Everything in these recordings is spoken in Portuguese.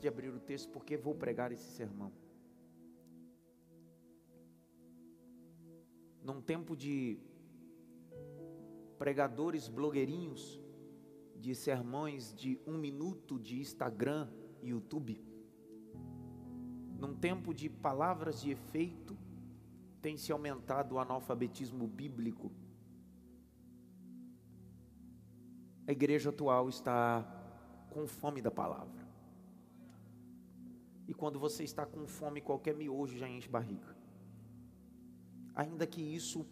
de abrir o texto porque vou pregar esse sermão. Num tempo de pregadores blogueirinhos, de sermões de um minuto de Instagram e YouTube, num tempo de palavras de efeito, tem se aumentado o analfabetismo bíblico. A igreja atual está com fome da palavra. E quando você está com fome, qualquer miojo já enche barriga. Ainda que isso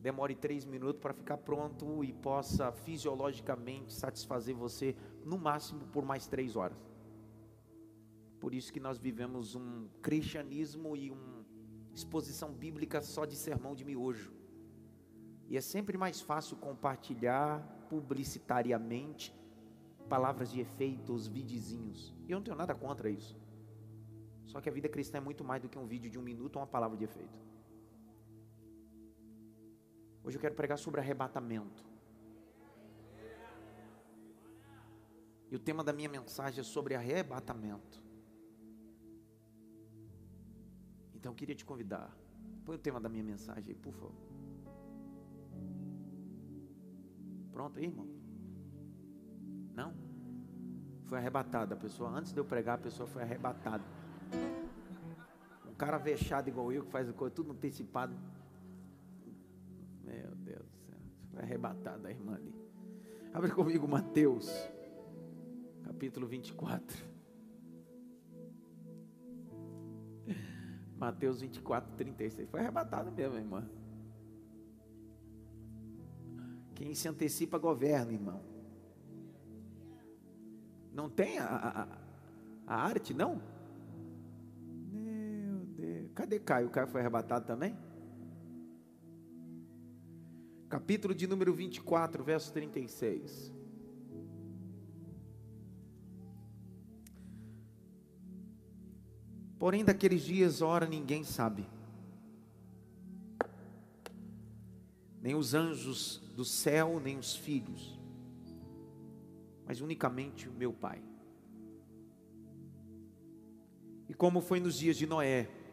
demore três minutos para ficar pronto e possa fisiologicamente satisfazer você, no máximo por mais três horas. Por isso que nós vivemos um cristianismo e uma exposição bíblica só de sermão de miojo. E é sempre mais fácil compartilhar publicitariamente palavras de efeito, os videozinhos. Eu não tenho nada contra isso. Só que a vida cristã é muito mais do que um vídeo de um minuto ou uma palavra de efeito. Hoje eu quero pregar sobre arrebatamento. E o tema da minha mensagem é sobre arrebatamento. Então eu queria te convidar. Põe o tema da minha mensagem aí, por favor. Pronto aí, irmão? Não? Foi arrebatada a pessoa. Antes de eu pregar, a pessoa foi arrebatada. Um cara vexado igual eu, que faz coisa tudo antecipado. Meu Deus do céu. Foi arrebatada a irmã ali. Abre comigo Mateus, capítulo 24. Mateus 24, 36. Foi arrebatado mesmo, irmã. Quem se antecipa governa, irmão. Não tem a, a, a arte, não? Cadê Caio? Caio foi arrebatado também? Capítulo de número 24, verso 36. Porém, daqueles dias, ora, ninguém sabe. Nem os anjos do céu, nem os filhos, mas unicamente o meu Pai. E como foi nos dias de Noé,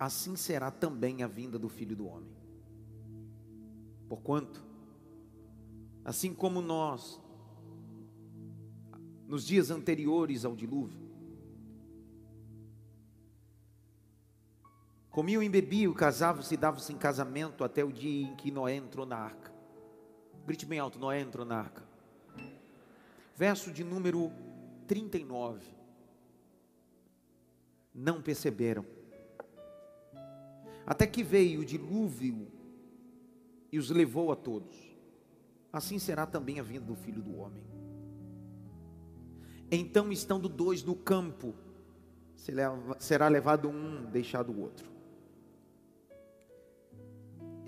assim será também a vinda do Filho do Homem. Porquanto, assim como nós, nos dias anteriores ao dilúvio, Comiam e bebiam, casavam-se e davam-se em casamento até o dia em que Noé entrou na arca. Grite bem alto: Noé entrou na arca. Verso de número 39. Não perceberam. Até que veio o dilúvio e os levou a todos. Assim será também a vinda do filho do homem. Então, estando dois no campo, será levado um, deixado o outro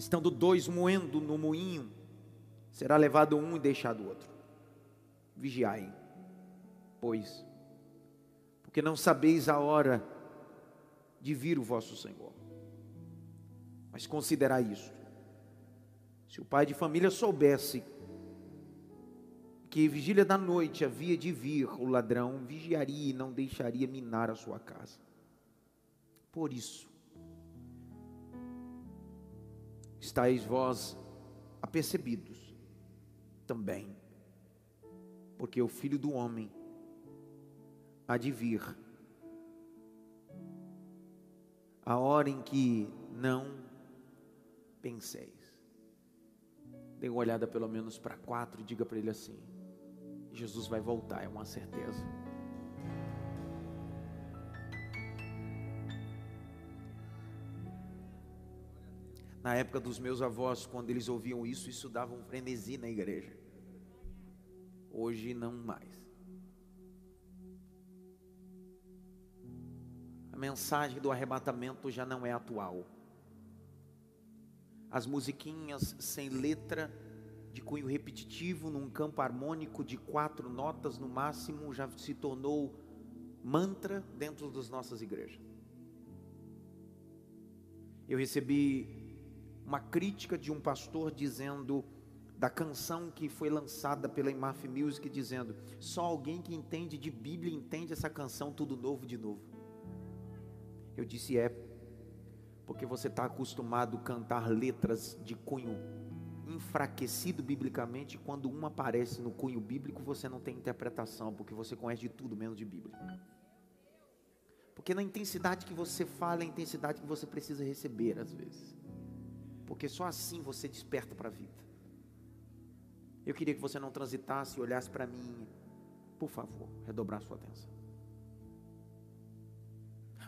estando dois moendo no moinho, será levado um e deixado o outro. Vigiai, pois, porque não sabeis a hora de vir o vosso Senhor. Mas considerai isto: se o pai de família soubesse que vigília da noite havia de vir o ladrão, vigiaria e não deixaria minar a sua casa. Por isso, estáis vós apercebidos também, porque o filho do homem há de vir, a hora em que não penseis. Dê uma olhada pelo menos para quatro e diga para ele assim: Jesus vai voltar, é uma certeza. Na época dos meus avós, quando eles ouviam isso, isso dava um frenesi na igreja. Hoje não mais. A mensagem do arrebatamento já não é atual. As musiquinhas sem letra, de cunho repetitivo, num campo harmônico de quatro notas no máximo, já se tornou mantra dentro das nossas igrejas. Eu recebi uma crítica de um pastor dizendo: da canção que foi lançada pela Imaf Music dizendo: só alguém que entende de Bíblia entende essa canção tudo novo de novo. Eu disse é porque você está acostumado a cantar letras de cunho enfraquecido biblicamente, quando uma aparece no cunho bíblico, você não tem interpretação, porque você conhece de tudo menos de Bíblia. Porque na intensidade que você fala, é a intensidade que você precisa receber às vezes. Porque só assim você desperta para a vida. Eu queria que você não transitasse e olhasse para mim, por favor, redobrar sua atenção.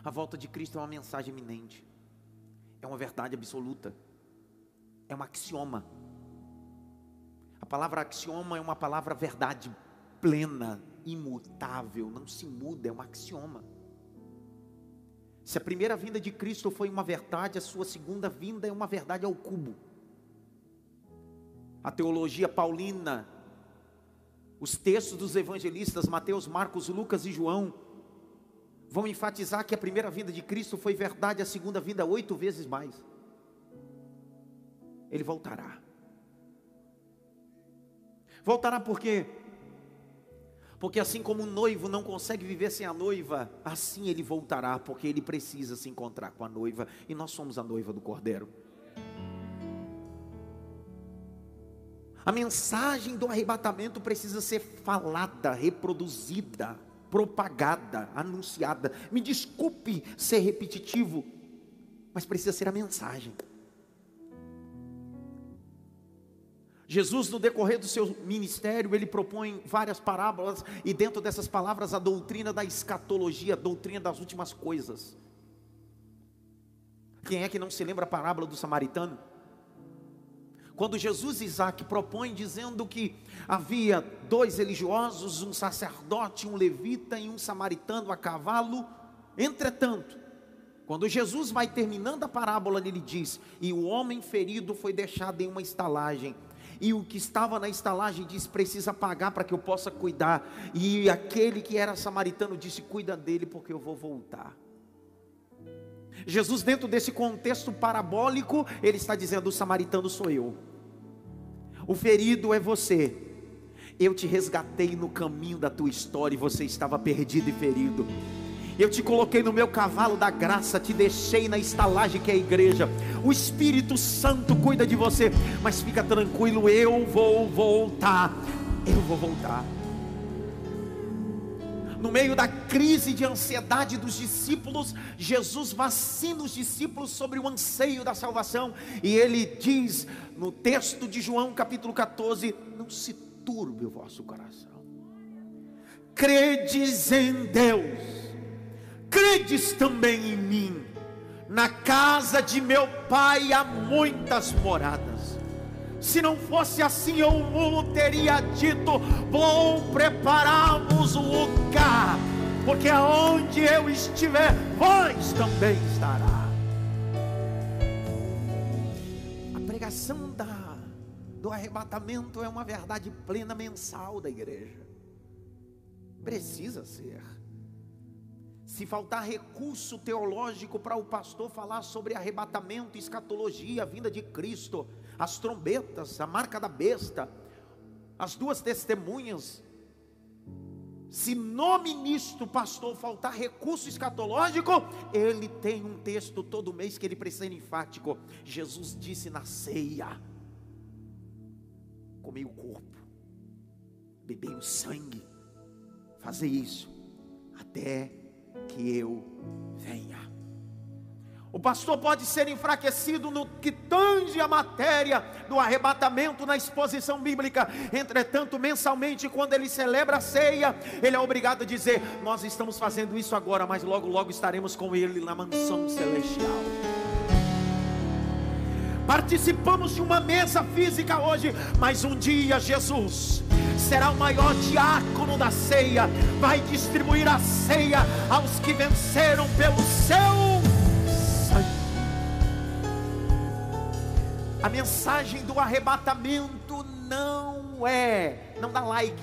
A volta de Cristo é uma mensagem iminente, é uma verdade absoluta, é um axioma. A palavra axioma é uma palavra verdade plena, imutável, não se muda, é um axioma. Se a primeira vinda de Cristo foi uma verdade, a sua segunda vinda é uma verdade ao cubo. A teologia paulina, os textos dos evangelistas Mateus, Marcos, Lucas e João vão enfatizar que a primeira vinda de Cristo foi verdade, a segunda vinda oito vezes mais. Ele voltará. Voltará por quê? Porque assim como o noivo não consegue viver sem a noiva, assim ele voltará, porque ele precisa se encontrar com a noiva, e nós somos a noiva do Cordeiro. A mensagem do arrebatamento precisa ser falada, reproduzida, propagada, anunciada. Me desculpe ser repetitivo, mas precisa ser a mensagem. Jesus, no decorrer do seu ministério, ele propõe várias parábolas, e dentro dessas palavras, a doutrina da escatologia, a doutrina das últimas coisas. Quem é que não se lembra a parábola do samaritano? Quando Jesus Isaac propõe, dizendo que havia dois religiosos, um sacerdote, um levita e um samaritano a cavalo, entretanto, quando Jesus vai terminando a parábola, ele diz: E o homem ferido foi deixado em uma estalagem e o que estava na estalagem disse: precisa pagar para que eu possa cuidar. E aquele que era samaritano disse: cuida dele, porque eu vou voltar. Jesus, dentro desse contexto parabólico, ele está dizendo: o samaritano sou eu, o ferido é você. Eu te resgatei no caminho da tua história e você estava perdido e ferido. Eu te coloquei no meu cavalo da graça, te deixei na estalagem que é a igreja. O Espírito Santo cuida de você, mas fica tranquilo, eu vou voltar. Eu vou voltar. No meio da crise de ansiedade dos discípulos, Jesus vacina os discípulos sobre o anseio da salvação, e ele diz no texto de João, capítulo 14: Não se turbe o vosso coração, credes em Deus credes também em mim. Na casa de meu pai há muitas moradas. Se não fosse assim, eu teria dito: Vou preparar-vos um lugar, porque aonde eu estiver, vós também estará. A pregação da, do arrebatamento é uma verdade plena mensal da igreja. Precisa ser. Se faltar recurso teológico para o pastor falar sobre arrebatamento, escatologia, vinda de Cristo, as trombetas, a marca da besta, as duas testemunhas, se no ministro pastor faltar recurso escatológico, ele tem um texto todo mês que ele precisa enfático. Jesus disse na ceia: comei o corpo, bebei o sangue, fazer isso até que eu venha. O pastor pode ser enfraquecido no que tange a matéria do arrebatamento na exposição bíblica. Entretanto, mensalmente, quando ele celebra a ceia, ele é obrigado a dizer: Nós estamos fazendo isso agora, mas logo, logo estaremos com ele na mansão celestial. Participamos de uma mesa física hoje, mas um dia Jesus será o maior diácono da ceia, vai distribuir a ceia aos que venceram pelo seu A mensagem do arrebatamento não é, não dá like.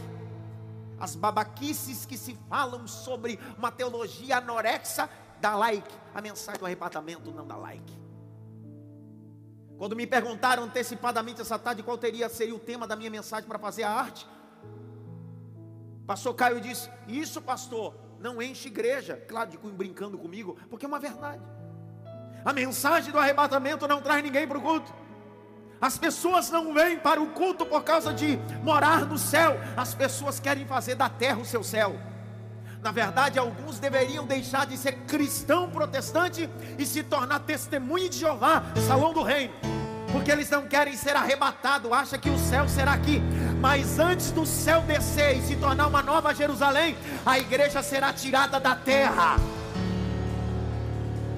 As babaquices que se falam sobre uma teologia anorexa, dá like. A mensagem do arrebatamento não dá like. Quando me perguntaram antecipadamente essa tarde qual teria seria o tema da minha mensagem para fazer a arte, Pastor Caio disse: Isso, pastor, não enche igreja. Claro, de brincando comigo, porque é uma verdade. A mensagem do arrebatamento não traz ninguém para o culto. As pessoas não vêm para o culto por causa de morar no céu. As pessoas querem fazer da terra o seu céu. Na verdade, alguns deveriam deixar de ser cristão protestante e se tornar testemunho de Jeová, salão do reino. Porque eles não querem ser arrebatados, acham que o céu será aqui. Mas antes do céu descer e se tornar uma nova Jerusalém, a igreja será tirada da terra.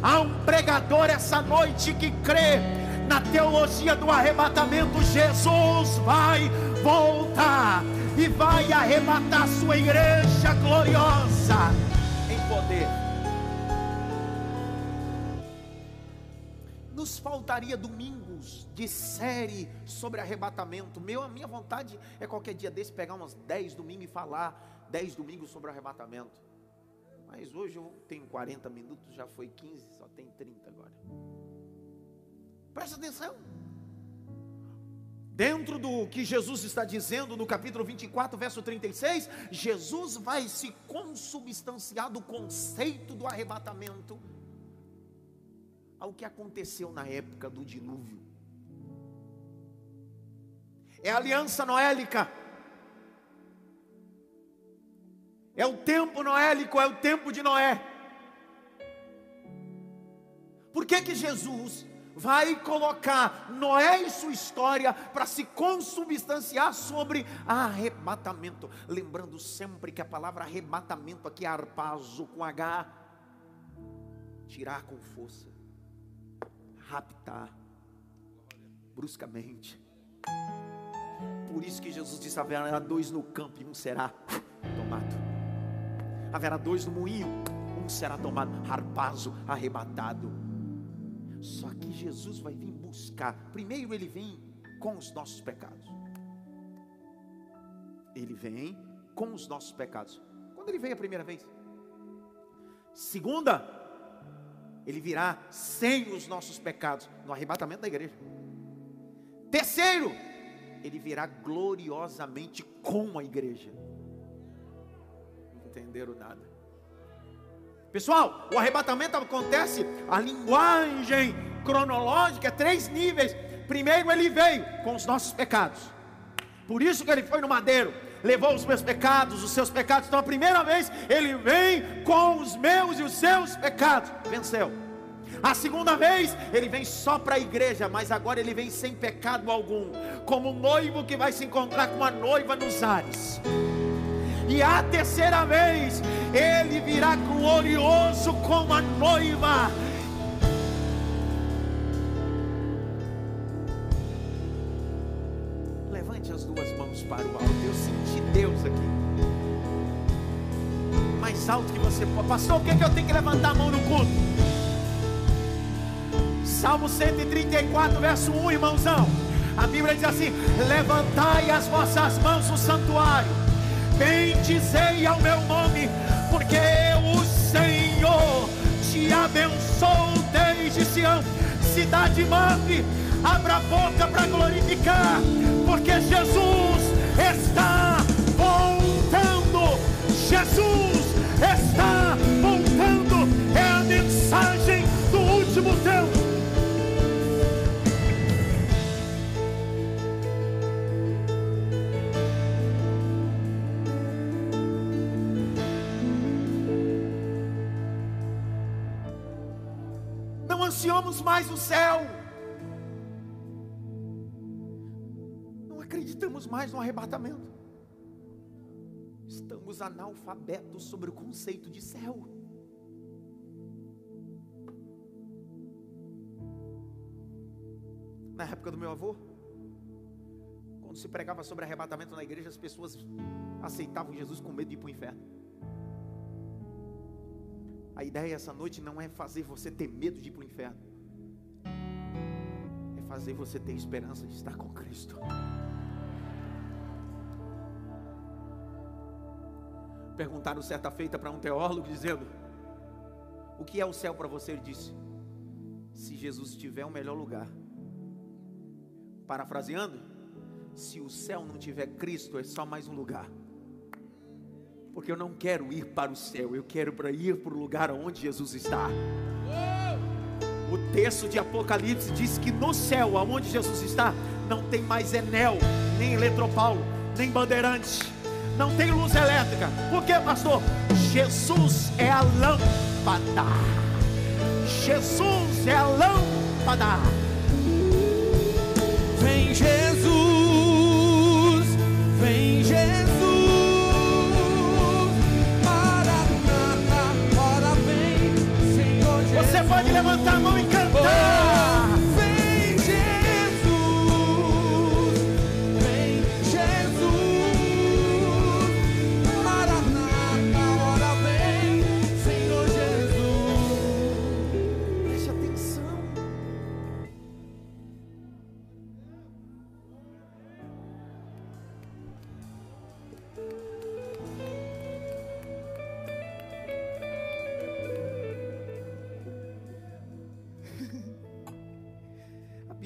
Há um pregador essa noite que crê na teologia do arrebatamento. Jesus vai voltar e vai arrebatar sua igreja gloriosa em poder. Nos faltaria domingos de série sobre arrebatamento. Meu, a minha vontade é qualquer dia desse pegar umas 10 domingos e falar 10 domingos sobre arrebatamento. Mas hoje eu tenho 40 minutos, já foi 15, só tem 30 agora. Presta atenção. Dentro do que Jesus está dizendo no capítulo 24, verso 36, Jesus vai se consubstanciar do conceito do arrebatamento ao que aconteceu na época do dilúvio. É a aliança noélica. É o tempo noélico, é o tempo de Noé. Por que que Jesus vai colocar Noé e sua história para se consubstanciar sobre arrebatamento. Lembrando sempre que a palavra arrebatamento aqui é arpazo com H, tirar com força, raptar, bruscamente. Por isso que Jesus disse: haverá dois no campo e um será tomado. Haverá dois no moinho, um será tomado, harpazo, arrebatado. Só que Jesus vai vir buscar. Primeiro, ele vem com os nossos pecados. Ele vem com os nossos pecados. Quando ele veio a primeira vez. Segunda, ele virá sem os nossos pecados no arrebatamento da igreja. Terceiro, ele virá gloriosamente com a igreja. Não entenderam nada. Pessoal, o arrebatamento acontece, a linguagem cronológica é três níveis. Primeiro ele veio com os nossos pecados. Por isso que ele foi no madeiro, levou os meus pecados, os seus pecados. Então a primeira vez ele vem com os meus e os seus pecados. Venceu. A segunda vez, ele vem só para a igreja, mas agora ele vem sem pecado algum, como um noivo que vai se encontrar com a noiva nos ares. E a terceira vez, ele virá glorioso como a noiva. Levante as duas mãos para o alto. Eu senti Deus aqui. Mais alto que você pode. Pastor, o que, é que eu tenho que levantar a mão no culto? Salmo 134, verso 1, irmãozão. A Bíblia diz assim: Levantai as vossas mãos no santuário bendizei ao meu nome, porque o Senhor te abençoou desde Sião, cidade mãe, abra a boca para glorificar, porque Jesus está voltando, Jesus está voltando, ansiamos mais o céu, não acreditamos mais no arrebatamento, estamos analfabetos sobre o conceito de céu. Na época do meu avô, quando se pregava sobre arrebatamento na igreja, as pessoas aceitavam Jesus com medo de ir para o inferno. A ideia essa noite não é fazer você ter medo de ir para o inferno, é fazer você ter esperança de estar com Cristo. Perguntaram certa feita para um teólogo, dizendo: O que é o céu para você? Ele disse: Se Jesus tiver o melhor lugar, Parafraseando, se o céu não tiver Cristo, é só mais um lugar. Porque eu não quero ir para o céu, eu quero para ir para o lugar onde Jesus está. O texto de Apocalipse diz que no céu, aonde Jesus está, não tem mais Enel, nem Eletropaulo, nem Bandeirante, não tem luz elétrica. Por quê, pastor? Jesus é a lâmpada. Jesus é a lâmpada. Vem Jesus, Você pode levantar a mão e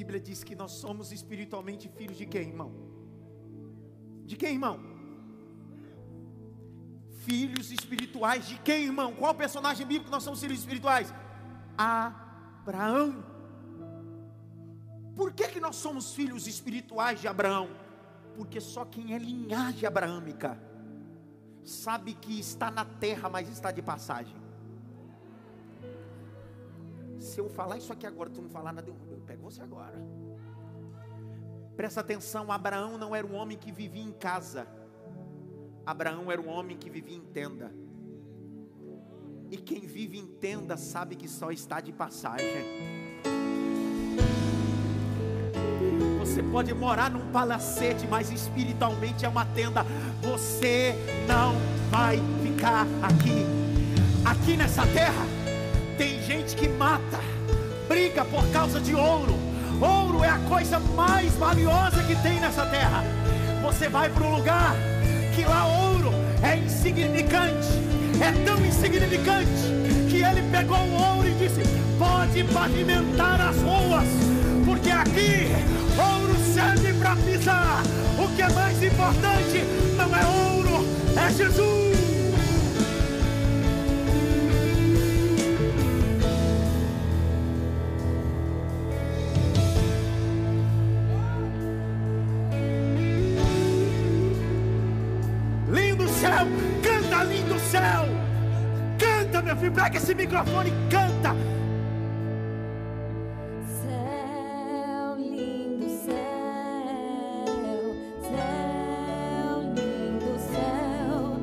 Bíblia diz que nós somos espiritualmente filhos de quem, irmão? De quem, irmão? Filhos espirituais de quem, irmão? Qual personagem bíblico nós somos filhos espirituais? Abraão. Por que, que nós somos filhos espirituais de Abraão? Porque só quem é linhagem abraâmica sabe que está na terra, mas está de passagem. Se eu falar isso aqui agora, tu não falar nada, eu, eu pego você agora. Presta atenção, Abraão não era um homem que vivia em casa. Abraão era um homem que vivia em tenda. E quem vive em tenda sabe que só está de passagem. Você pode morar num palacete, mas espiritualmente é uma tenda. Você não vai ficar aqui. Aqui nessa terra tem gente que mata, briga por causa de ouro. Ouro é a coisa mais valiosa que tem nessa terra. Você vai para um lugar que lá ouro é insignificante, é tão insignificante que ele pegou o ouro e disse: pode pavimentar as ruas, porque aqui ouro serve para pisar. O que é mais importante não é ouro, é Jesus. Canta lindo céu. Canta, meu filho, pega esse microfone e canta. Céu, lindo céu, céu, lindo céu,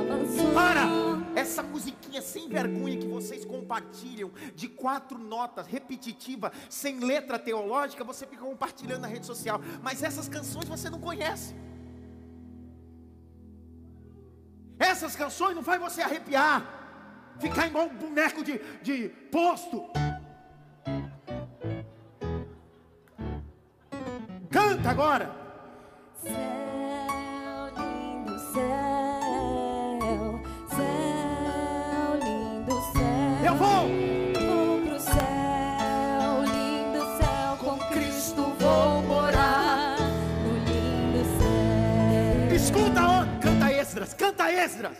avançou. Para! Essa musiquinha sem vergonha que vocês compartilham, de quatro notas, repetitiva, sem letra teológica, você fica compartilhando na rede social. Mas essas canções você não conhece. Essas canções não faz você arrepiar, ficar igual um boneco de, de posto. Canta agora. Canta Esdras.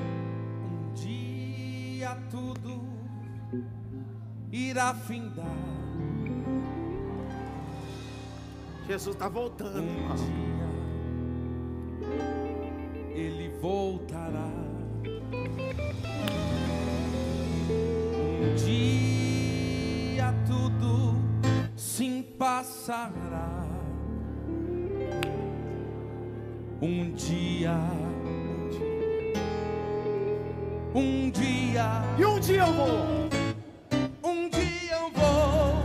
Um dia tudo irá findar. Jesus está voltando, Um irmão. dia ele voltará. Um dia tudo se passará. Um dia, um dia. E um dia eu vou. Um dia eu vou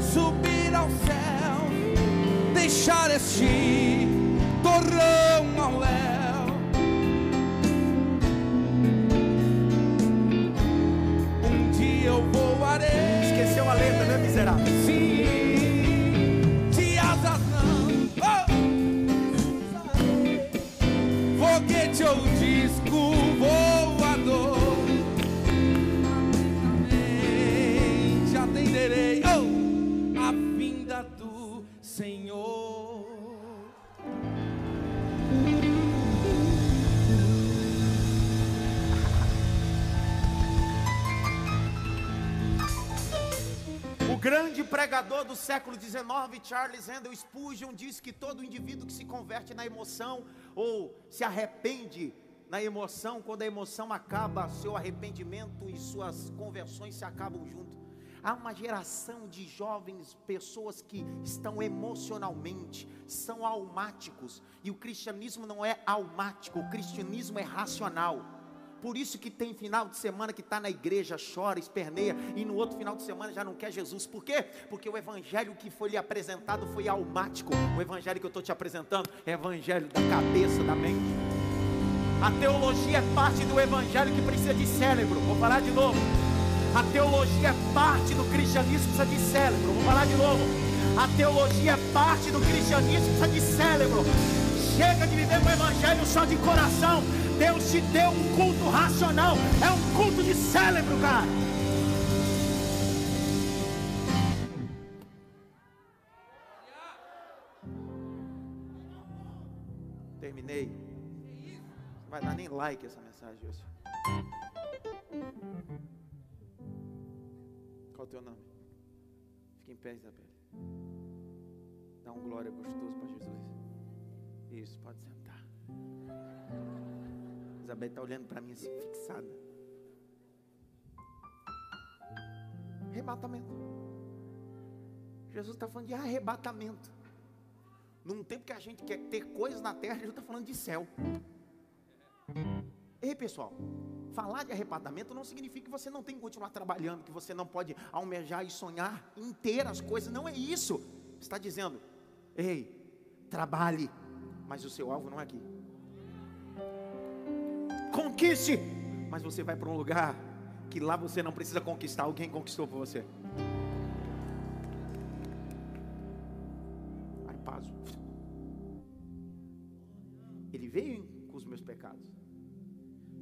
subir ao céu, deixar este pregador do século XIX, Charles Handel Spurgeon, diz que todo indivíduo que se converte na emoção ou se arrepende na emoção, quando a emoção acaba, seu arrependimento e suas conversões se acabam junto. Há uma geração de jovens, pessoas que estão emocionalmente, são almáticos, e o cristianismo não é almático, o cristianismo é racional. Por isso que tem final de semana que está na igreja, chora, esperneia, e no outro final de semana já não quer Jesus. Por quê? Porque o evangelho que foi lhe apresentado foi almático. O evangelho que eu estou te apresentando é evangelho da cabeça, da mente. A teologia é parte do evangelho que precisa de cérebro. Vou falar de novo. A teologia é parte do cristianismo que precisa de cérebro. Vou falar de novo. A teologia é parte do cristianismo que precisa de cérebro. Chega de viver o evangelho só de coração. Deus te deu um culto racional. É um culto de cérebro, cara. Terminei. Não vai dar nem like essa mensagem hoje. Qual o teu nome? Fica em pé, Isabelle. Dá um glória gostoso para Jesus. Isso, pode sentar. Isabelle está olhando para mim assim, fixada. Arrebatamento. Jesus está falando de arrebatamento. Num tempo que a gente quer ter coisas na terra, Jesus está falando de céu. Ei, pessoal, falar de arrebatamento não significa que você não tem que continuar trabalhando, que você não pode almejar e sonhar ter as coisas. Não é isso. Está dizendo, ei, trabalhe, mas o seu alvo não é aqui. Conquiste, mas você vai para um lugar que lá você não precisa conquistar, alguém conquistou por você. Arpazo. Ele veio com os meus pecados.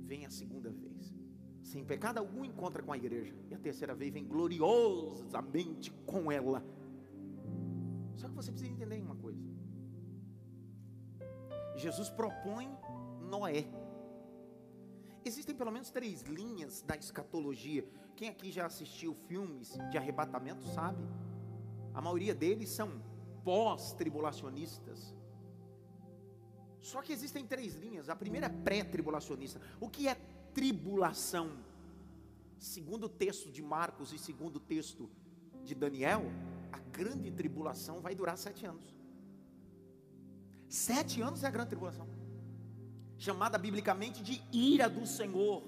Vem a segunda vez. Sem pecado algum encontra com a igreja. E a terceira vez vem gloriosamente com ela. Só que você precisa entender uma coisa. Jesus propõe Noé. Existem pelo menos três linhas da escatologia. Quem aqui já assistiu filmes de arrebatamento sabe. A maioria deles são pós-tribulacionistas. Só que existem três linhas. A primeira é pré-tribulacionista. O que é tribulação? Segundo o texto de Marcos e segundo o texto de Daniel, a grande tribulação vai durar sete anos. Sete anos é a grande tribulação chamada biblicamente de ira do Senhor.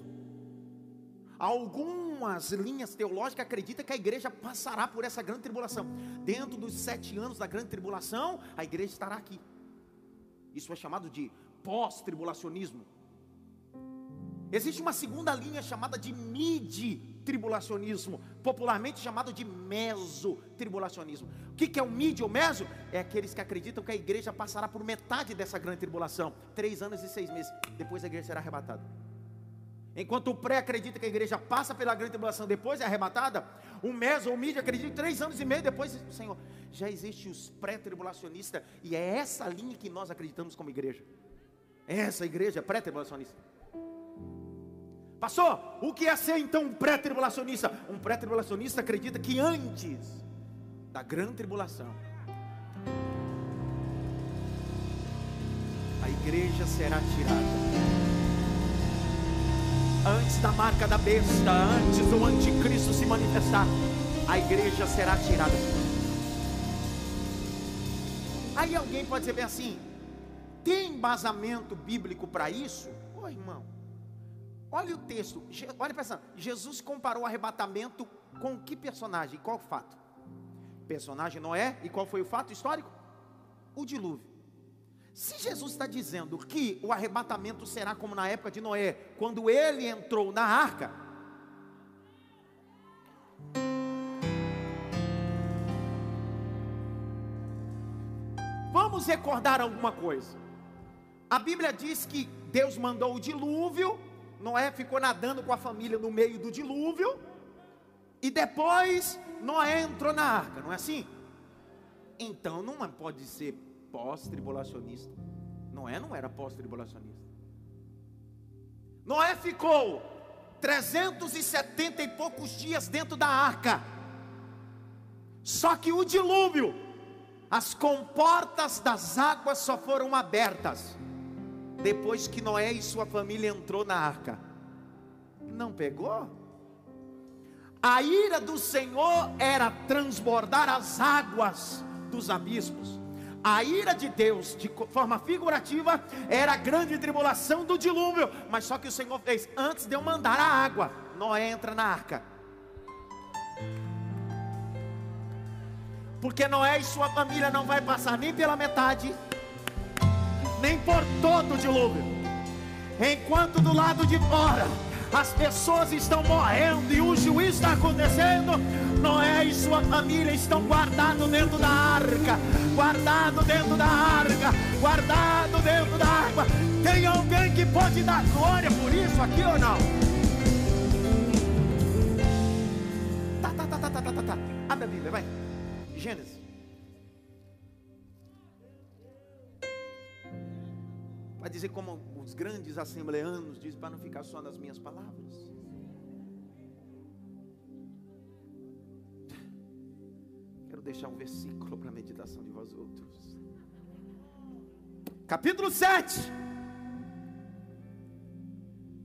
Algumas linhas teológicas acreditam que a igreja passará por essa grande tribulação. Dentro dos sete anos da grande tribulação, a igreja estará aqui. Isso é chamado de pós-tribulacionismo. Existe uma segunda linha chamada de mid-tribulacionismo, popularmente chamado de meso-tribulacionismo. O que é o mid ou meso? É aqueles que acreditam que a igreja passará por metade dessa grande tribulação, três anos e seis meses, depois a igreja será arrebatada. Enquanto o pré acredita que a igreja passa pela grande tribulação, depois é arrebatada, o meso ou o mid acredita três anos e meio depois, Senhor, já existe os pré-tribulacionistas, e é essa linha que nós acreditamos como igreja. Essa igreja é pré-tribulacionista. Pastor, o que é ser então um pré-tribulacionista? Um pré-tribulacionista acredita que antes da grande tribulação, a igreja será tirada. Antes da marca da besta, antes do anticristo se manifestar, a igreja será tirada. Aí alguém pode dizer bem assim: tem embasamento bíblico para isso? Ô irmão, Olha o texto, olha pensando, Jesus comparou o arrebatamento com que personagem? Qual fato? Personagem Noé, e qual foi o fato histórico? O dilúvio. Se Jesus está dizendo que o arrebatamento será como na época de Noé, quando ele entrou na arca, vamos recordar alguma coisa. A Bíblia diz que Deus mandou o dilúvio Noé ficou nadando com a família no meio do dilúvio. E depois Noé entrou na arca, não é assim? Então não pode ser pós-tribulacionista. Noé não era pós-tribulacionista. Noé ficou 370 e poucos dias dentro da arca. Só que o dilúvio, as comportas das águas só foram abertas depois que Noé e sua família entrou na arca. Não pegou? A ira do Senhor era transbordar as águas dos abismos. A ira de Deus, de forma figurativa, era a grande tribulação do dilúvio. Mas só que o Senhor fez antes de eu mandar a água. Noé entra na arca. Porque Noé e sua família não vai passar nem pela metade, nem por todo o dilúvio. Enquanto do lado de fora as pessoas estão morrendo e o juízo está acontecendo, Noé e sua família estão guardados dentro da arca, guardado dentro da arca, guardado dentro da água. Tem alguém que pode dar glória por isso aqui ou não? Tá, tá, tá, tá, tá, tá, tá, tá. Abre a Bíblia, vai. Gênesis. Dizer como os grandes assembleanos dizem, para não ficar só nas minhas palavras. Quero deixar um versículo para a meditação de vós outros. Capítulo 7.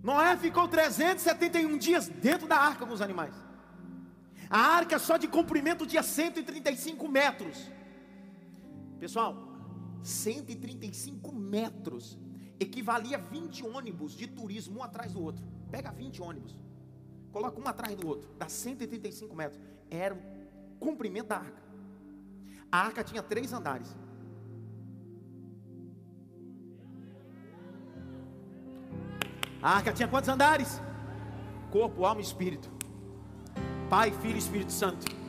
Noé ficou 371 dias dentro da arca com os animais. A arca só de comprimento tinha 135 metros. Pessoal, 135 metros equivalia a 20 ônibus de turismo um atrás do outro. Pega 20 ônibus, coloca um atrás do outro, dá 135 metros. Era o comprimento da arca. A arca tinha três andares. A arca tinha quantos andares? Corpo, alma e espírito. Pai, Filho e Espírito Santo.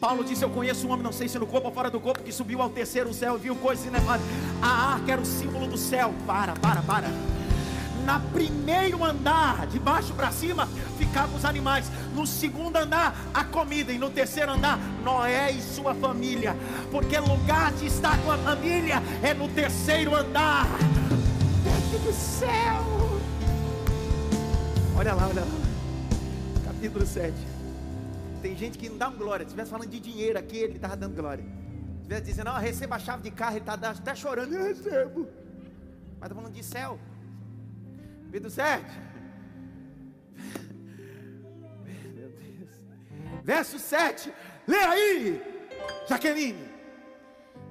Paulo disse: Eu conheço um homem, não sei se no corpo ou fora do corpo, que subiu ao terceiro céu e viu coisas inefáveis. A arca era o símbolo do céu. Para, para, para. Na primeiro andar, de baixo para cima, ficavam os animais. No segundo andar, a comida. E no terceiro andar, Noé e sua família. Porque lugar de estar com a família é no terceiro andar. Dentro do céu. Olha lá, olha lá. Capítulo 7. Tem gente que não dá um glória. Se estivesse falando de dinheiro aqui, ele estava dando glória. Se estivesse dizendo, não, receba a chave de carro, ele está até chorando. Eu recebo. Mas está falando de céu. Capítulo 7. Meu Deus. Verso 7. Lê aí, Jaqueline.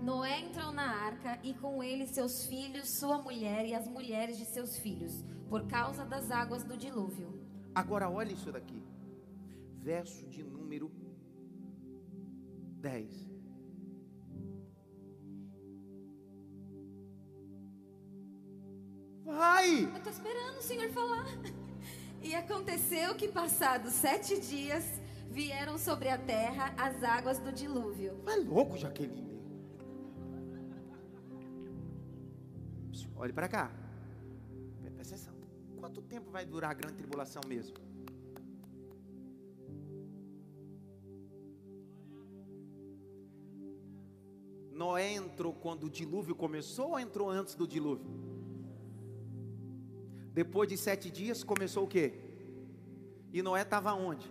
Noé entrou na arca e com ele seus filhos, sua mulher e as mulheres de seus filhos, por causa das águas do dilúvio. Agora olha isso daqui. Verso de número 10. Vai! Eu tô esperando o Senhor falar. E aconteceu que, passados sete dias, vieram sobre a terra as águas do dilúvio. Vai louco, Jaqueline. Olhe para cá. Presta atenção. Quanto tempo vai durar a grande tribulação mesmo? Entrou quando o dilúvio começou ou entrou antes do dilúvio? Depois de sete dias começou o quê? E Noé estava onde?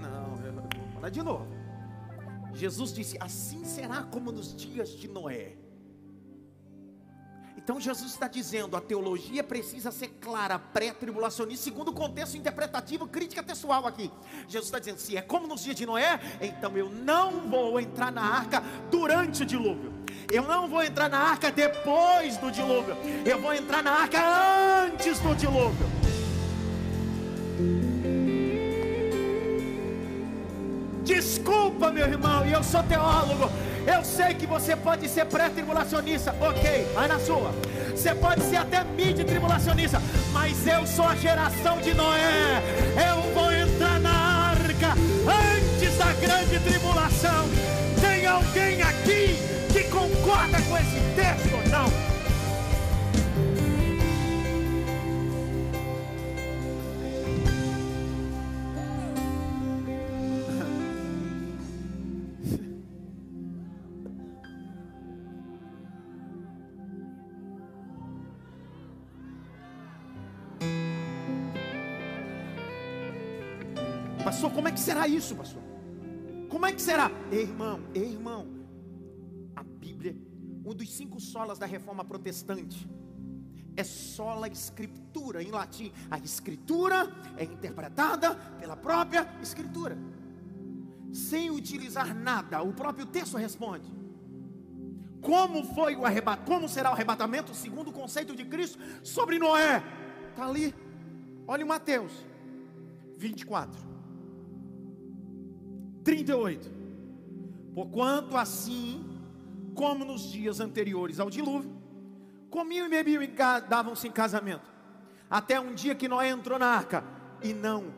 Não, eu vou falar de novo. Jesus disse: Assim será como nos dias de Noé. Então Jesus está dizendo: a teologia precisa ser clara, pré-tribulacionista, segundo o contexto interpretativo, crítica textual aqui. Jesus está dizendo: se é como nos dias de Noé, então eu não vou entrar na arca durante o dilúvio. Eu não vou entrar na arca depois do dilúvio. Eu vou entrar na arca antes do dilúvio. Desculpa, meu irmão, e eu sou teólogo. Eu sei que você pode ser pré-tribulacionista, ok, vai na sua. Você pode ser até mid-tribulacionista, mas eu sou a geração de Noé. Eu vou entrar na arca antes da grande tribulação. Tem alguém aqui que concorda com esse texto ou não? Pastor, como é que será isso, pastor? Como é que será? Ei, irmão, ei, irmão. A Bíblia, um dos cinco solas da reforma protestante, é sola escritura em latim. A escritura é interpretada pela própria escritura. Sem utilizar nada, o próprio texto responde. Como foi o arrebatamento? Como será o arrebatamento segundo o conceito de Cristo sobre Noé? Está ali. Olha o Mateus 24, 38. Porquanto assim, como nos dias anteriores ao dilúvio, comiam e bebiam e davam-se em casamento. Até um dia que Noé entrou na arca e não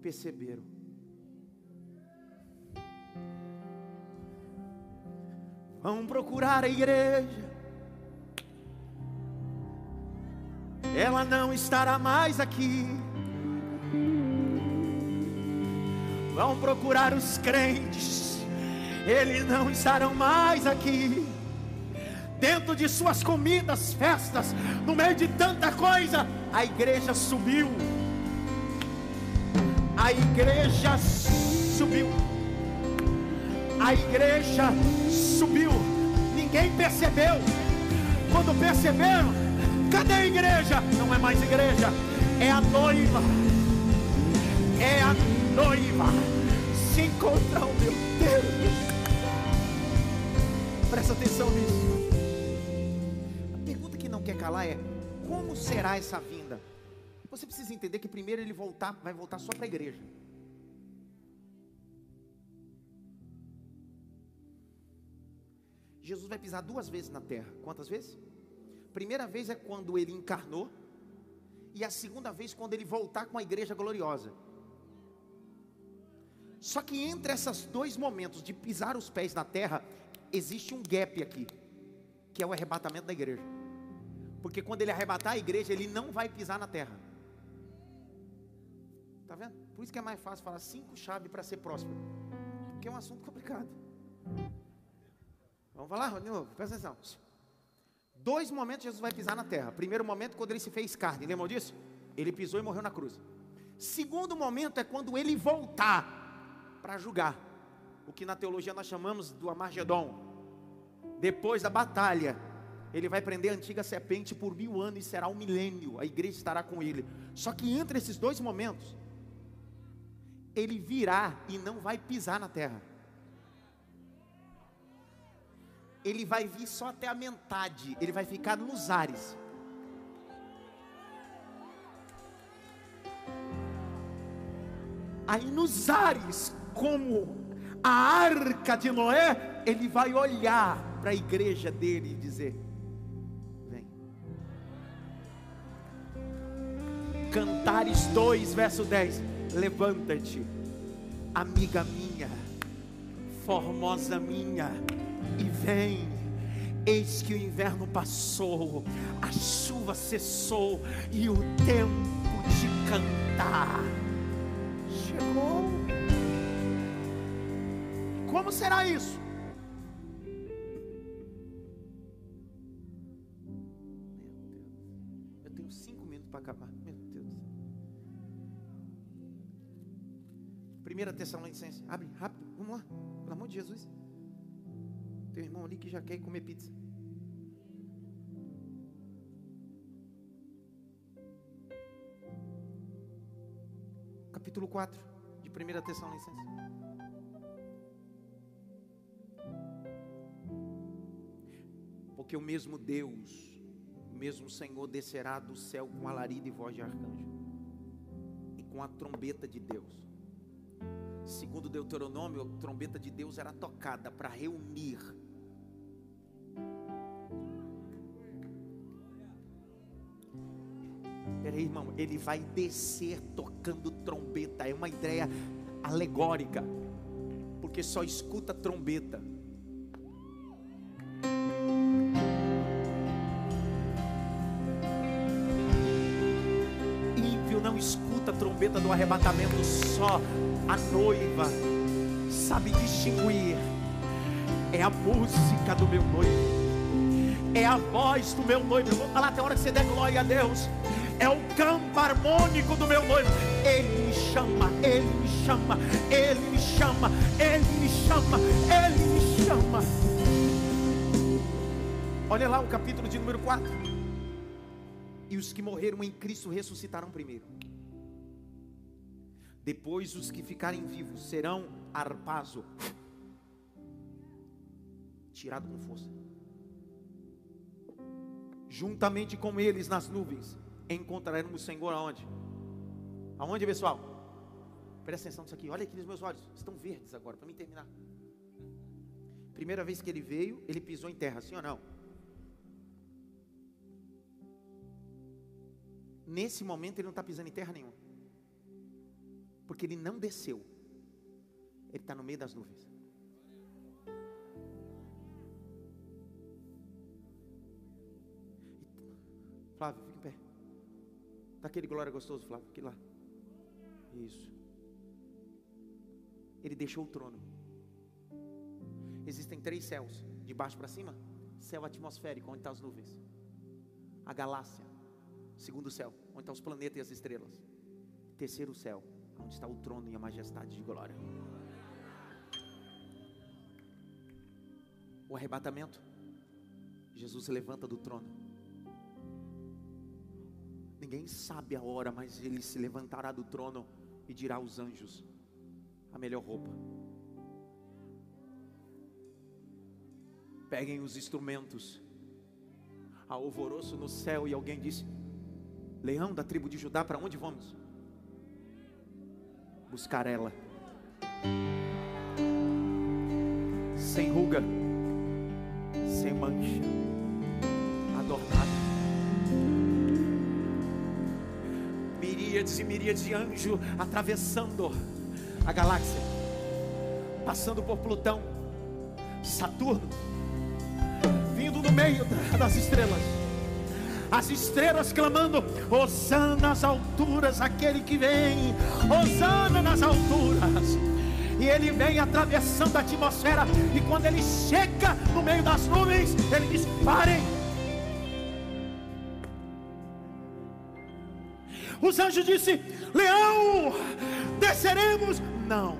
perceberam. Vão procurar a igreja. Ela não estará mais aqui. Vão procurar os crentes. Eles não estarão mais aqui dentro de suas comidas, festas, no meio de tanta coisa, a igreja subiu. A igreja subiu. A igreja subiu. Ninguém percebeu. Quando perceberam, cadê a igreja? Não é mais igreja, é a noiva. É a noiva. Se encontram, meu Deus. Presta atenção nisso quer calar é como será essa vinda? Você precisa entender que primeiro ele voltar, vai voltar só para a igreja. Jesus vai pisar duas vezes na terra. Quantas vezes? Primeira vez é quando ele encarnou, e a segunda vez quando ele voltar com a igreja gloriosa. Só que entre esses dois momentos de pisar os pés na terra, existe um gap aqui, que é o arrebatamento da igreja. Porque quando ele arrebatar a igreja, ele não vai pisar na terra. Está vendo? Por isso que é mais fácil falar cinco chaves para ser próspero. Porque é um assunto complicado. Vamos falar de novo, presta atenção. Dois momentos Jesus vai pisar na terra. Primeiro momento, quando ele se fez carne, lembram disso? Ele pisou e morreu na cruz. Segundo momento é quando ele voltar para julgar. O que na teologia nós chamamos do Amargedon. Depois da batalha, ele vai prender a antiga serpente por mil anos e será um milênio. A igreja estará com ele. Só que entre esses dois momentos, ele virá e não vai pisar na terra. Ele vai vir só até a metade. Ele vai ficar nos ares. Aí nos ares, como a arca de Noé, ele vai olhar para a igreja dele e dizer: Cantares 2, verso 10. Levanta-te, amiga minha, formosa minha, e vem. Eis que o inverno passou, a chuva cessou e o tempo de cantar chegou. Como será isso? Eu tenho cinco minutos para acabar. 1 Tessalonicenses. Abre, rápido, vamos lá. Pelo amor de Jesus. Tem um irmão ali que já quer comer pizza. Capítulo 4 de 1 Tessalonicenses. Porque o mesmo Deus, o mesmo Senhor descerá do céu com alarido e voz de arcanjo, e com a trombeta de Deus Segundo Deuteronômio, a trombeta de Deus era tocada para reunir. Peraí, irmão, ele vai descer tocando trombeta. É uma ideia alegórica, porque só escuta trombeta. Do arrebatamento só a noiva sabe distinguir. É a música do meu noivo. É a voz do meu noivo. Eu vou falar até a hora que você der glória a Deus. é o campo harmônico do meu noivo. Ele me chama, ele me chama, ele me chama, ele me chama, ele me chama. Olha lá o capítulo de número 4. E os que morreram em Cristo ressuscitarão primeiro. Depois os que ficarem vivos serão arpazo tirado com força. Juntamente com eles nas nuvens, encontraremos o Senhor aonde? Aonde, pessoal? Presta atenção nisso aqui. Olha aqui nos meus olhos. Estão verdes agora, para mim terminar. Primeira vez que ele veio, ele pisou em terra, sim ou não? Nesse momento ele não está pisando em terra nenhuma. Porque ele não desceu. Ele está no meio das nuvens. Flávio, fica em pé. Aquele glória gostoso, Flávio, aqui lá. Isso. Ele deixou o trono. Existem três céus: de baixo para cima, céu atmosférico, onde estão tá as nuvens. A galáxia, segundo céu, onde estão tá os planetas e as estrelas. Terceiro céu, onde está o trono e a majestade de glória. O arrebatamento. Jesus se levanta do trono Ninguém sabe a hora, mas ele se levantará do trono e dirá aos anjos: a melhor roupa. Peguem os instrumentos. Há alvoroço no céu e alguém disse: Leão da tribo de Judá, para onde vamos? Buscar ela. Sem ruga, sem mancha, adornada miríades e miríades de anjos atravessando a galáxia, passando por Plutão, Saturno, vindo no meio das estrelas. As estrelas clamando: Osana nas alturas, aquele que vem, Osana nas alturas. E ele vem atravessando a atmosfera, e quando ele chega no meio das nuvens, ele diz: Parem Os anjos disse: Leão, desceremos. Não,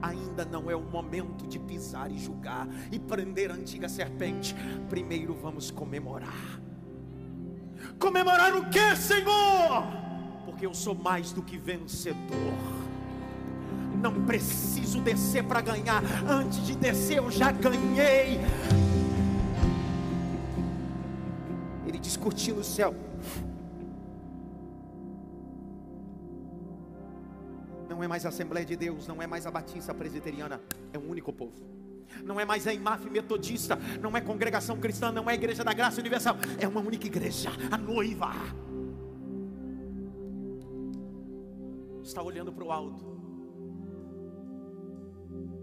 ainda não é o momento de pisar e julgar e prender a antiga serpente. Primeiro vamos comemorar. Comemorar o que, Senhor? Porque eu sou mais do que vencedor. Não preciso descer para ganhar. Antes de descer, eu já ganhei. Ele discutiu no céu. Não é mais a Assembleia de Deus, não é mais a Batista Presbiteriana, é um único povo. Não é mais a IMAF Metodista, não é congregação cristã, não é a Igreja da Graça Universal, é uma única igreja, a noiva. Está olhando para o alto,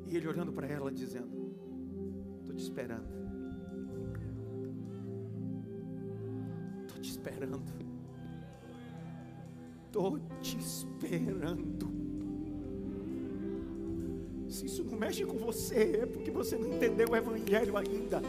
e ele olhando para ela, dizendo: Estou te esperando, estou te esperando, estou te esperando. Se isso não mexe com você, é porque você não entendeu o Evangelho ainda.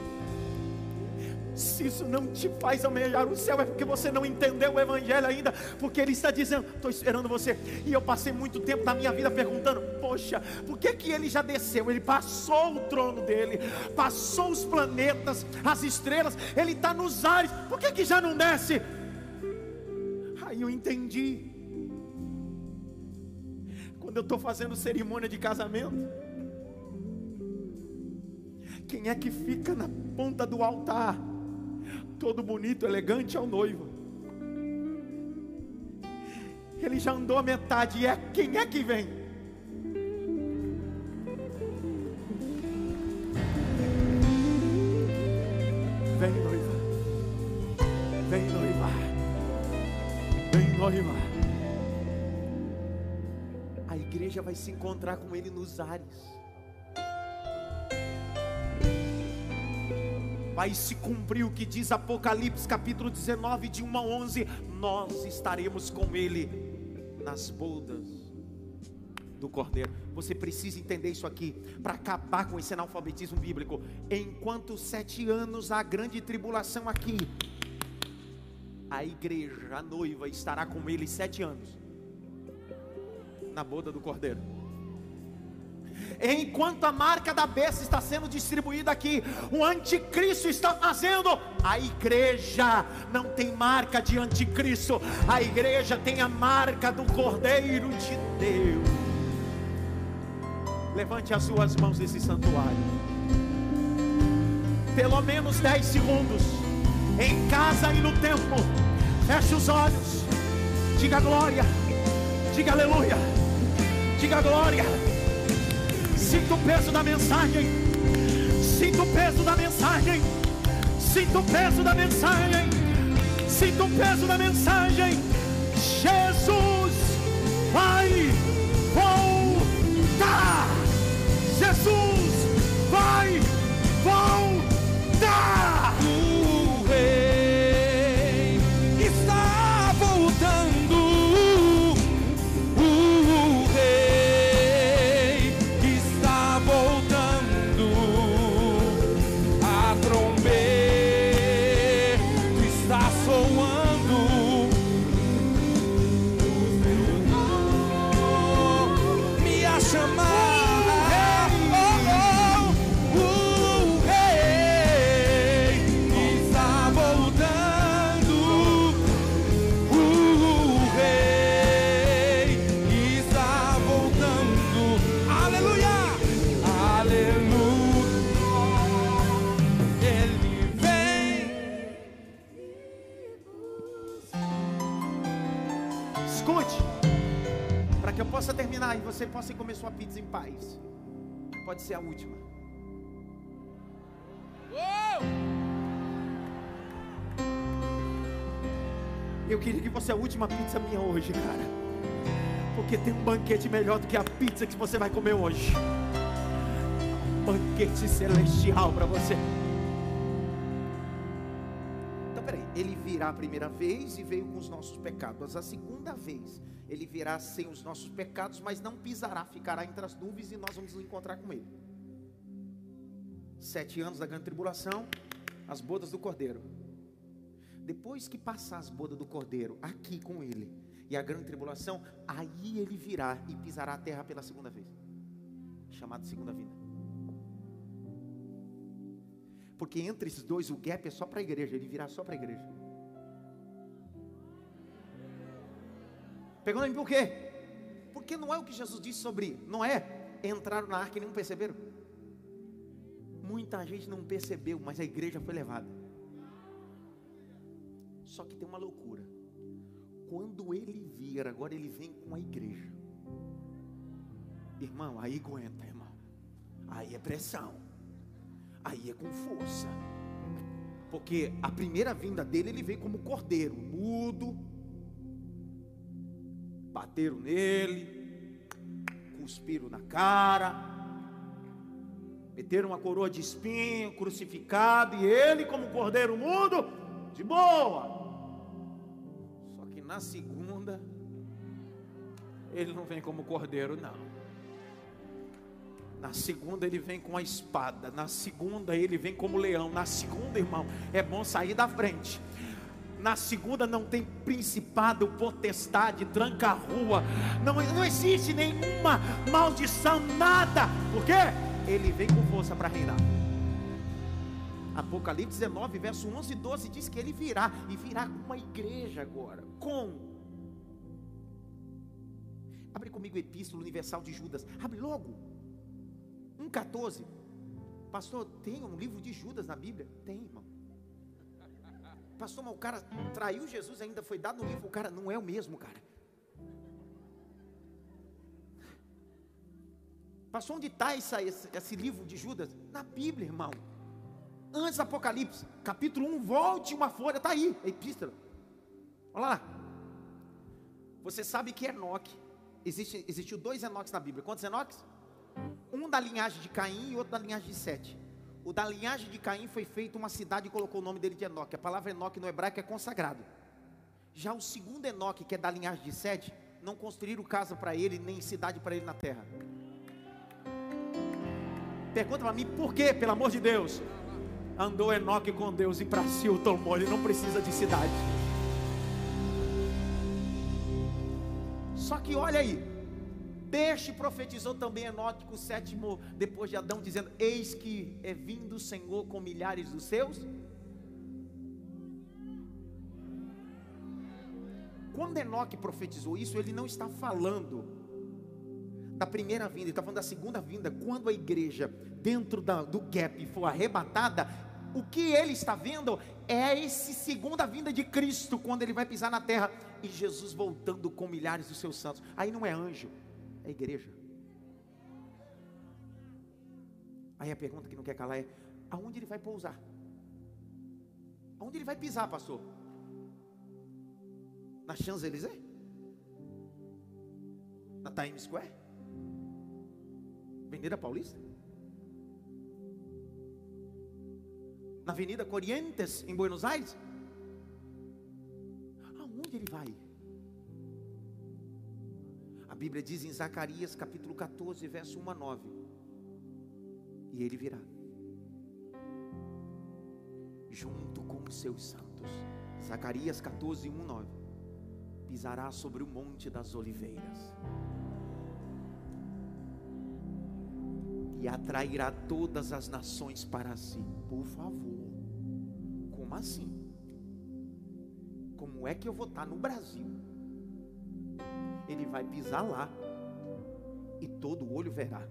Se isso não te faz almejar o céu, é porque você não entendeu o Evangelho ainda. Porque Ele está dizendo: Estou esperando você. E eu passei muito tempo da minha vida perguntando: Poxa, por que, que Ele já desceu? Ele passou o trono dele, passou os planetas, as estrelas, Ele está nos ares. Por que, que já não desce? Aí eu entendi quando eu estou fazendo cerimônia de casamento, quem é que fica na ponta do altar, todo bonito, elegante, é o noivo. Ele já andou a metade, e é quem é que vem? Igreja vai se encontrar com Ele nos ares. Vai se cumprir o que diz Apocalipse capítulo 19, de 1 a 11. Nós estaremos com Ele nas bodas do Cordeiro. Você precisa entender isso aqui para acabar com esse analfabetismo bíblico. Enquanto sete anos a grande tribulação aqui, a igreja, a noiva, estará com ele sete anos na boda do cordeiro. Enquanto a marca da besta está sendo distribuída aqui, o anticristo está fazendo. A igreja não tem marca de anticristo, a igreja tem a marca do Cordeiro de Deus. Levante as suas mãos nesse santuário. Pelo menos 10 segundos. Em casa e no templo. Feche os olhos. Diga glória. Diga aleluia. Diga glória. Sinta o peso da mensagem. Sinta o peso da mensagem. Sinta o peso da mensagem. Sinta o peso da mensagem. Jesus vai voltar. Jesus vai voltar. Você possa comer sua pizza em paz. Pode ser a última. Eu queria que fosse a última pizza minha hoje, cara. Porque tem um banquete melhor do que a pizza que você vai comer hoje. Um banquete celestial para você. Ele virá a primeira vez e veio com os nossos pecados. A segunda vez, ele virá sem os nossos pecados, mas não pisará, ficará entre as nuvens e nós vamos nos encontrar com ele. Sete anos da grande tribulação, as bodas do cordeiro. Depois que passar as bodas do cordeiro aqui com ele e a grande tribulação, aí ele virá e pisará a terra pela segunda vez, chamado segunda vinda. Porque entre esses dois o gap é só para a igreja, ele virá só para a igreja. Pergunta por quê? Porque não é o que Jesus disse sobre Noé, entraram na arca e não perceberam. Muita gente não percebeu, mas a igreja foi levada. Só que tem uma loucura. Quando ele vier, agora ele vem com a igreja. Irmão, aí aguenta, irmão. Aí é pressão. Aí é com força. Porque a primeira vinda dele, ele veio como cordeiro, mudo. Bateram nele, cuspiram na cara, meteram uma coroa de espinho, crucificado, e ele, como cordeiro mudo, de boa. Só que na segunda, ele não vem como cordeiro, não. Na segunda ele vem com a espada. Na segunda ele vem como leão. Na segunda, irmão, é bom sair da frente. Na segunda não tem principado, potestade, tranca-rua. Não, não existe nenhuma maldição, nada. Por quê? Ele vem com força para reinar. Apocalipse 19, verso 11 e 12 diz que ele virá e virá com uma igreja agora. Com. Abre comigo o Epístola Universal de Judas. Abre logo. 1,14. Pastor, tem um livro de Judas na Bíblia? Tem, irmão. Pastor, mas o cara traiu Jesus, ainda foi dado no livro. O cara não é o mesmo, cara. Pastor, onde está esse, esse livro de Judas? Na Bíblia, irmão. Antes do Apocalipse, capítulo 1, volte uma folha, está aí, a epístola. Olha lá. Você sabe que Enoque, existe, existiu dois Enoques na Bíblia. Quantos Enoques? um da linhagem de Caim e outro da linhagem de Sete. O da linhagem de Caim foi feito uma cidade e colocou o nome dele de Enoque. A palavra Enoque no hebraico é consagrado. Já o segundo Enoque, que é da linhagem de Sete, não construíram casa para ele, nem cidade para ele na terra. Pergunta para mim por quê, pelo amor de Deus. Andou Enoque com Deus e para si o tomou, ele não precisa de cidade. Só que olha aí, Deste profetizou também Enoque, o sétimo depois de Adão, dizendo: Eis que é vindo o Senhor com milhares dos seus. Quando Enoque profetizou isso, ele não está falando da primeira vinda, ele está falando da segunda vinda. Quando a igreja, dentro da, do gap, for arrebatada, o que ele está vendo é esse segunda vinda de Cristo, quando ele vai pisar na terra, e Jesus voltando com milhares dos seus santos. Aí não é anjo, é igreja. Aí a pergunta que não quer calar é: aonde ele vai pousar? Aonde ele vai pisar, pastor? Na Champs-Élysées? Na Times Square? Avenida Paulista? Na Avenida Corrientes, em Buenos Aires? Bíblia diz em Zacarias capítulo 14, verso 1 a 9: E ele virá, junto com os seus santos. Zacarias 14, 1 9: Pisará sobre o monte das oliveiras, e atrairá todas as nações para si. Por favor, como assim? Como é que eu vou estar no Brasil? Ele vai pisar lá e todo olho verá.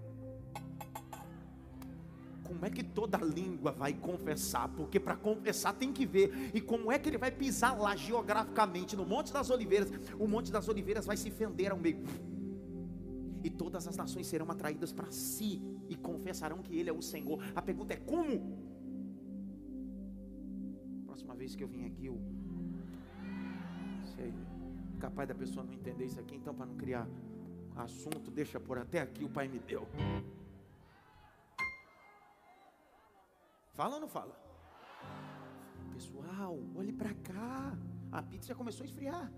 Como é que toda língua vai confessar? Porque para confessar tem que ver. E como é que ele vai pisar lá geograficamente no Monte das Oliveiras? O Monte das Oliveiras vai se fender ao meio. E todas as nações serão atraídas para si e confessarão que ele é o Senhor. A pergunta é como? Próxima vez que eu vim aqui, eu sei capaz da pessoa não entender isso aqui, então para não criar assunto, deixa por até aqui o pai me deu. Fala ou não fala? Pessoal, olhe para cá. A pizza já começou a esfriar.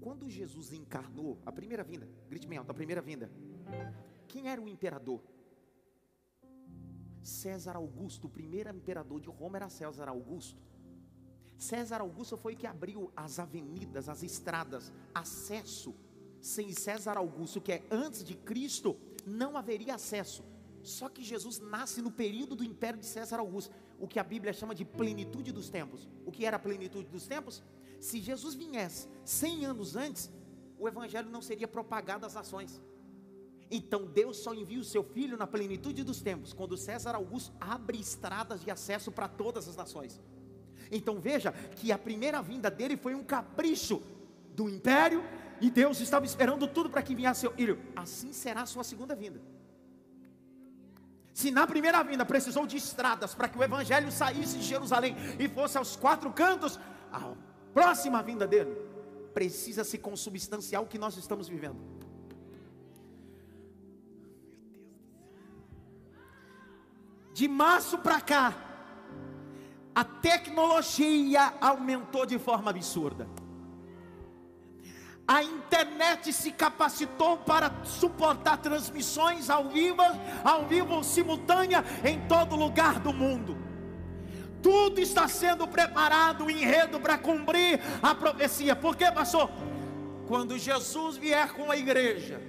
Quando Jesus encarnou, a primeira vinda, grite bem alto, a primeira vinda. Quem era o imperador? César Augusto, o primeiro imperador de Roma era César Augusto. César Augusto foi que abriu as avenidas, as estradas, acesso. Sem César Augusto, que é antes de Cristo, não haveria acesso. Só que Jesus nasce no período do império de César Augusto, o que a Bíblia chama de plenitude dos tempos. O que era a plenitude dos tempos? Se Jesus viesse 100 anos antes, o evangelho não seria propagado às nações. Então Deus só envia o seu filho na plenitude dos tempos, quando César Augusto abre estradas de acesso para todas as nações. Então veja que a primeira vinda dele foi um capricho do império e Deus estava esperando tudo para que viesse seu filho. Assim será a sua segunda vinda. Se na primeira vinda precisou de estradas para que o evangelho saísse de Jerusalém e fosse aos quatro cantos, a próxima vinda dele precisa se consubstanciar o que nós estamos vivendo. De março para cá, a tecnologia aumentou de forma absurda. A internet se capacitou para suportar transmissões ao vivo, ao vivo simultânea em todo lugar do mundo. Tudo está sendo preparado, o enredo para cumprir a profecia. Por quê, pastor? Quando Jesus vier com a igreja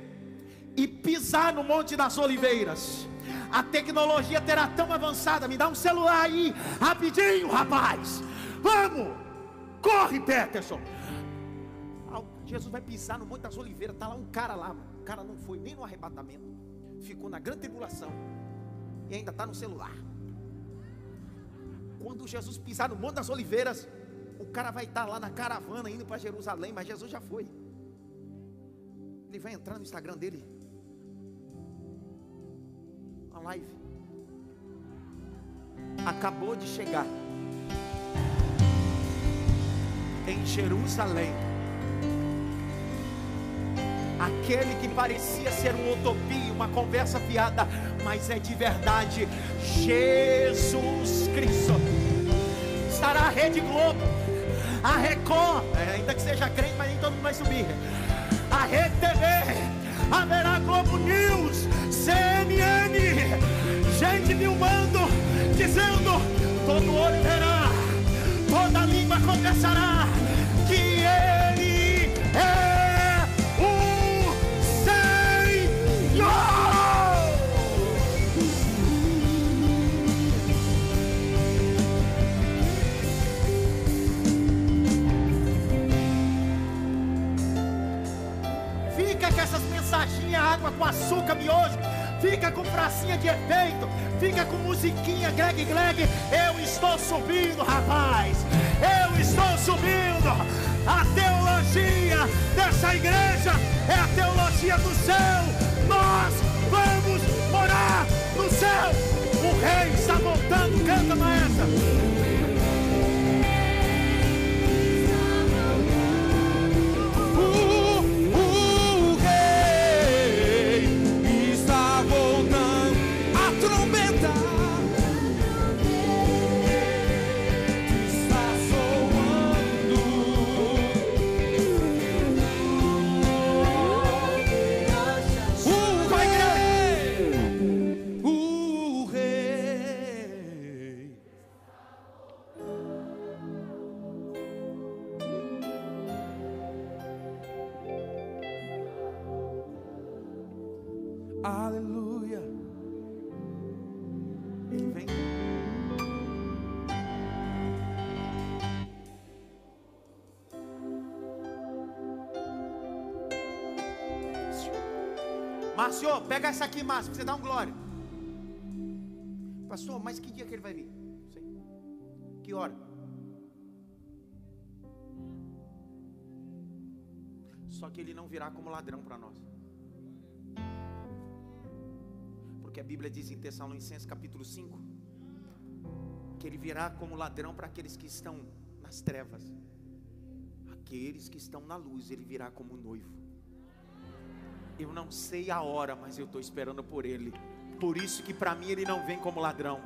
e pisar no Monte das Oliveiras, a tecnologia terá tão avançada. Me dá um celular aí, rapidinho, rapaz. Vamos, corre, Peterson. Jesus vai pisar no Monte das Oliveiras. Está lá um cara lá. O cara não foi nem no arrebatamento. Ficou na grande tribulação. E ainda está no celular. Quando Jesus pisar no Monte das Oliveiras, o cara vai estar tá lá na caravana indo para Jerusalém. Mas Jesus já foi. Ele vai entrar no Instagram dele live. Acabou de chegar em Jerusalém. Aquele que parecia ser uma utopia, uma conversa fiada, mas é de verdade, Jesus Cristo. Estará a Rede Globo, a Record, é, ainda que seja crente, mas nem todo mundo vai subir. A Rede TV, haverá Globo News, CNN, gente filmando, dizendo: todo olho verá, toda língua confessará que Ele é o Senhor. Fica com essas mensagens, água com açúcar, miojo fica com pracinha de efeito, fica com musiquinha, Greg Greg. Eu estou subindo, rapaz. Eu estou subindo. A teologia dessa igreja é a teologia do céu. Nós vamos morar no céu. O rei está voltando, canta maestra. Márcio, pega essa aqui, Márcio, você dá um glória. Pastor, mas que dia que ele vai vir? Sei. Que hora? Só que ele não virá como ladrão para nós. Porque a Bíblia diz em Tessalonicenses capítulo 5 que ele virá como ladrão para aqueles que estão nas trevas. Aqueles que estão na luz, ele virá como noivo. Eu não sei a hora, mas eu estou esperando por Ele. Por isso que para mim Ele não vem como ladrão.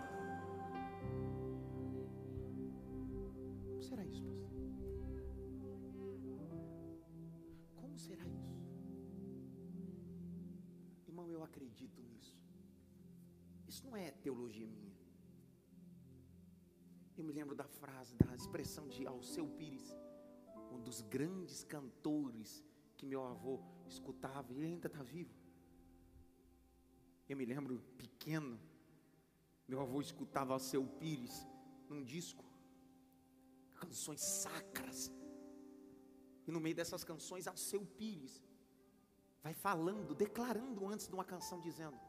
Como será isso, pastor? Como será isso? Irmão, eu acredito nisso. Isso não é teologia minha. Eu me lembro da frase, da expressão de Alceu Pires, um dos grandes cantores que meu avô escutava, ele ainda está vivo. Eu me lembro pequeno, meu avô escutava o seu Pires num disco, canções sacras. E no meio dessas canções, seu Pires vai falando, declarando antes de uma canção, dizendo: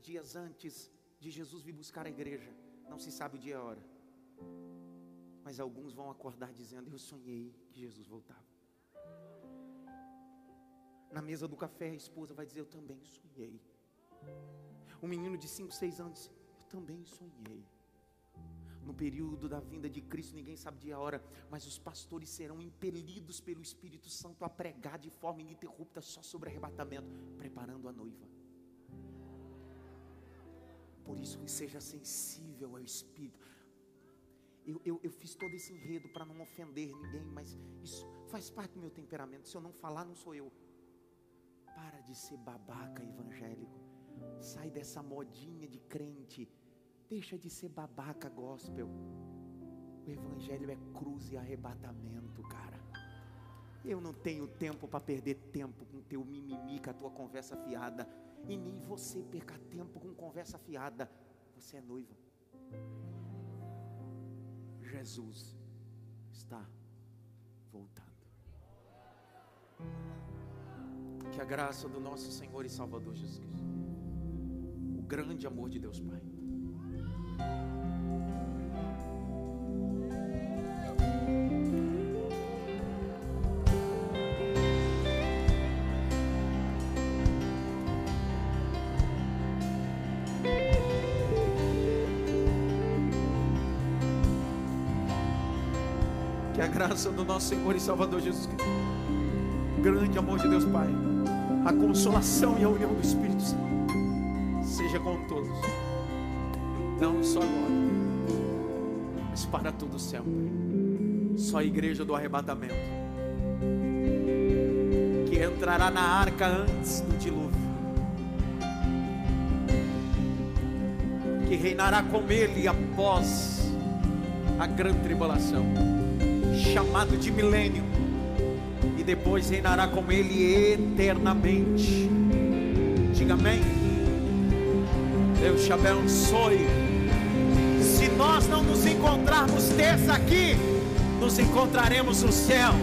Dias antes de Jesus vir buscar a igreja, não se sabe o dia e a hora, mas alguns vão acordar dizendo: Eu sonhei que Jesus voltava. Na mesa do café, a esposa vai dizer: Eu também sonhei. Um menino de 5, 6 anos, eu também sonhei. No período da vinda de Cristo, ninguém sabe dia e a hora, mas os pastores serão impelidos pelo Espírito Santo a pregar de forma ininterrupta só sobre arrebatamento, preparando a noiva. Por isso que seja sensível ao Espírito. Eu, eu, eu fiz todo esse enredo para não ofender ninguém, mas isso faz parte do meu temperamento. Se eu não falar, não sou eu. Para de ser babaca evangélico. Sai dessa modinha de crente. Deixa de ser babaca gospel. O evangelho é cruz e arrebatamento, cara. Eu não tenho tempo para perder tempo com teu mimimi, com a tua conversa fiada. E nem você perca tempo com conversa fiada. Você é noiva. Jesus está voltando. Que a graça do nosso Senhor e Salvador Jesus Cristo, o grande amor de Deus Pai, graça do nosso Senhor e Salvador Jesus Cristo, grande amor de Deus Pai a consolação e a união do Espírito Santo seja com todos, não só agora, mas para todo sempre. Só a igreja do arrebatamento que entrará na arca antes do dilúvio, que reinará com ele após a grande tribulação, chamado de milênio depois reinará com ele eternamente. Diga amém. Deus te abençoe. Se nós não nos encontrarmos terça aqui, nos encontraremos no céu.